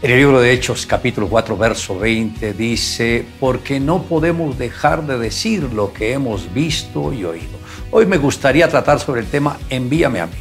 En el libro de Hechos capítulo 4 verso 20 dice, porque no podemos dejar de decir lo que hemos visto y oído. Hoy me gustaría tratar sobre el tema envíame a mí.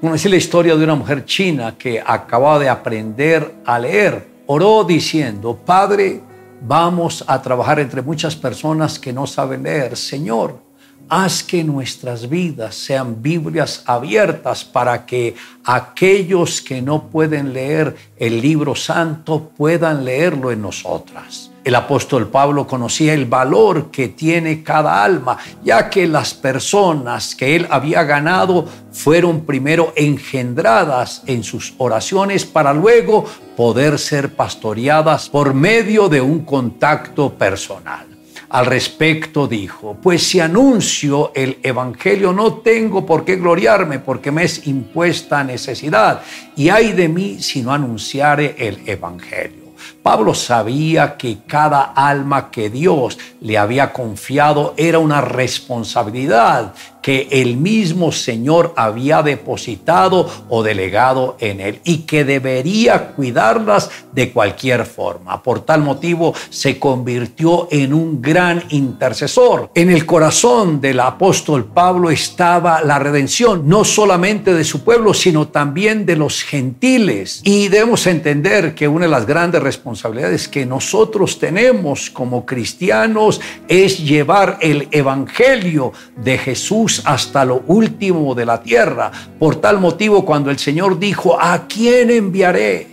Conocí la historia de una mujer china que acababa de aprender a leer. Oró diciendo, Padre, vamos a trabajar entre muchas personas que no saben leer. Señor, haz que nuestras vidas sean Biblias abiertas para que aquellos que no pueden leer el libro santo puedan leerlo en nosotras. El apóstol Pablo conocía el valor que tiene cada alma, ya que las personas que él había ganado fueron primero engendradas en sus oraciones para luego poder ser pastoreadas por medio de un contacto personal. Al respecto dijo, pues si anuncio el Evangelio no tengo por qué gloriarme porque me es impuesta necesidad y hay de mí si no anunciare el Evangelio. Pablo sabía que cada alma que Dios le había confiado era una responsabilidad que el mismo Señor había depositado o delegado en él y que debería cuidarlas de cualquier forma. Por tal motivo se convirtió en un gran intercesor. En el corazón del apóstol Pablo estaba la redención, no solamente de su pueblo, sino también de los gentiles. Y debemos entender que una de las grandes responsabilidades que nosotros tenemos como cristianos es llevar el Evangelio de Jesús hasta lo último de la tierra. Por tal motivo, cuando el Señor dijo, ¿a quién enviaré?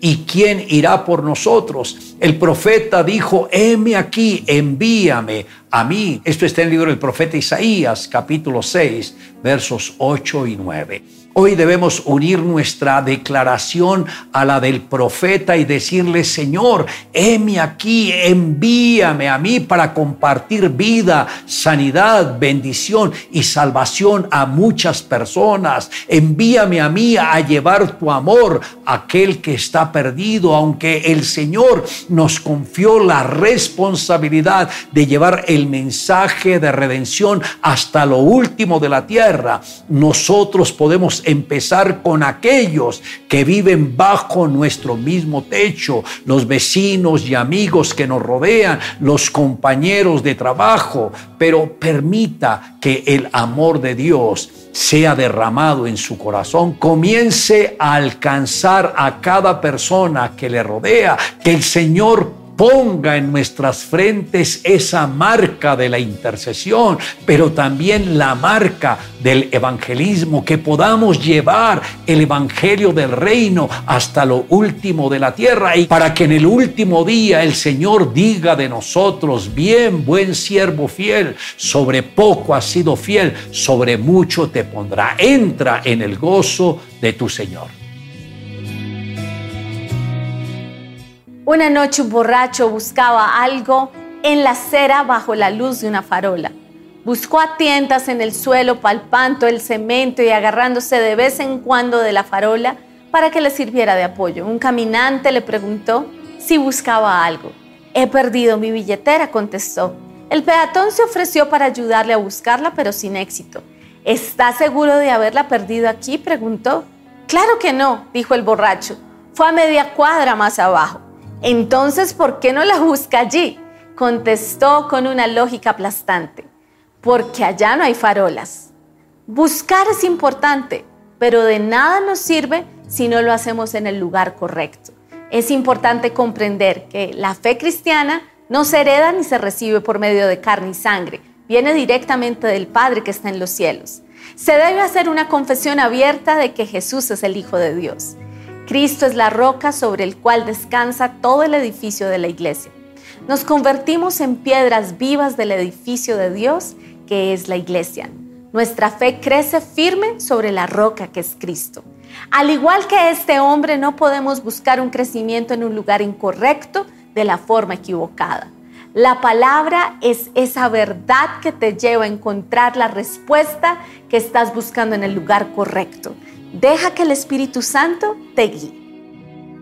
¿Y quién irá por nosotros? El profeta dijo, heme aquí, envíame a mí. Esto está en el libro del profeta Isaías, capítulo 6, versos 8 y 9. Hoy debemos unir nuestra declaración a la del profeta y decirle, Señor, heme aquí, envíame a mí para compartir vida, sanidad, bendición y salvación a muchas personas. Envíame a mí a llevar tu amor a aquel que está perdido, aunque el Señor nos confió la responsabilidad de llevar el mensaje de redención hasta lo último de la tierra. Nosotros podemos empezar con aquellos que viven bajo nuestro mismo techo, los vecinos y amigos que nos rodean, los compañeros de trabajo, pero permita que el amor de Dios sea derramado en su corazón, comience a alcanzar a cada persona que le rodea, que el Señor ponga en nuestras frentes esa marca de la intercesión, pero también la marca del evangelismo, que podamos llevar el evangelio del reino hasta lo último de la tierra y para que en el último día el Señor diga de nosotros, bien, buen siervo fiel, sobre poco has sido fiel, sobre mucho te pondrá. Entra en el gozo de tu Señor. Una noche un borracho buscaba algo en la acera bajo la luz de una farola. Buscó a tientas en el suelo, palpando el cemento y agarrándose de vez en cuando de la farola para que le sirviera de apoyo. Un caminante le preguntó si buscaba algo. He perdido mi billetera, contestó. El peatón se ofreció para ayudarle a buscarla, pero sin éxito. ¿Está seguro de haberla perdido aquí? preguntó. Claro que no, dijo el borracho. Fue a media cuadra más abajo. Entonces, ¿por qué no la busca allí? Contestó con una lógica aplastante. Porque allá no hay farolas. Buscar es importante, pero de nada nos sirve si no lo hacemos en el lugar correcto. Es importante comprender que la fe cristiana no se hereda ni se recibe por medio de carne y sangre, viene directamente del Padre que está en los cielos. Se debe hacer una confesión abierta de que Jesús es el Hijo de Dios. Cristo es la roca sobre el cual descansa todo el edificio de la iglesia. Nos convertimos en piedras vivas del edificio de Dios, que es la iglesia. Nuestra fe crece firme sobre la roca que es Cristo. Al igual que este hombre, no podemos buscar un crecimiento en un lugar incorrecto de la forma equivocada. La palabra es esa verdad que te lleva a encontrar la respuesta que estás buscando en el lugar correcto. Deja que el Espíritu Santo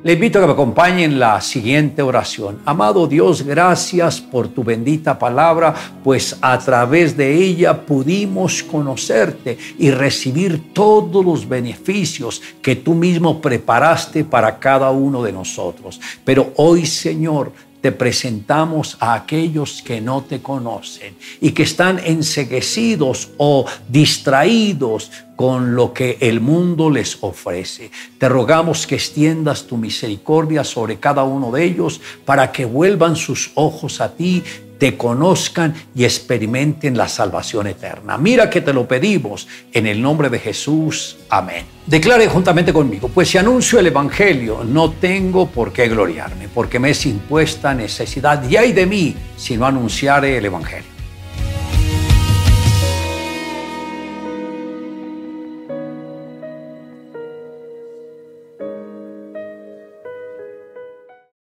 Le invito a que me acompañe en la siguiente oración. Amado Dios, gracias por tu bendita palabra, pues a través de ella pudimos conocerte y recibir todos los beneficios que tú mismo preparaste para cada uno de nosotros. Pero hoy, Señor, te presentamos a aquellos que no te conocen y que están enseguecidos o distraídos con lo que el mundo les ofrece. Te rogamos que extiendas tu misericordia sobre cada uno de ellos para que vuelvan sus ojos a ti te conozcan y experimenten la salvación eterna. Mira que te lo pedimos en el nombre de Jesús. Amén. Declare juntamente conmigo, pues si anuncio el Evangelio, no tengo por qué gloriarme, porque me es impuesta necesidad y hay de mí si no anunciare el Evangelio.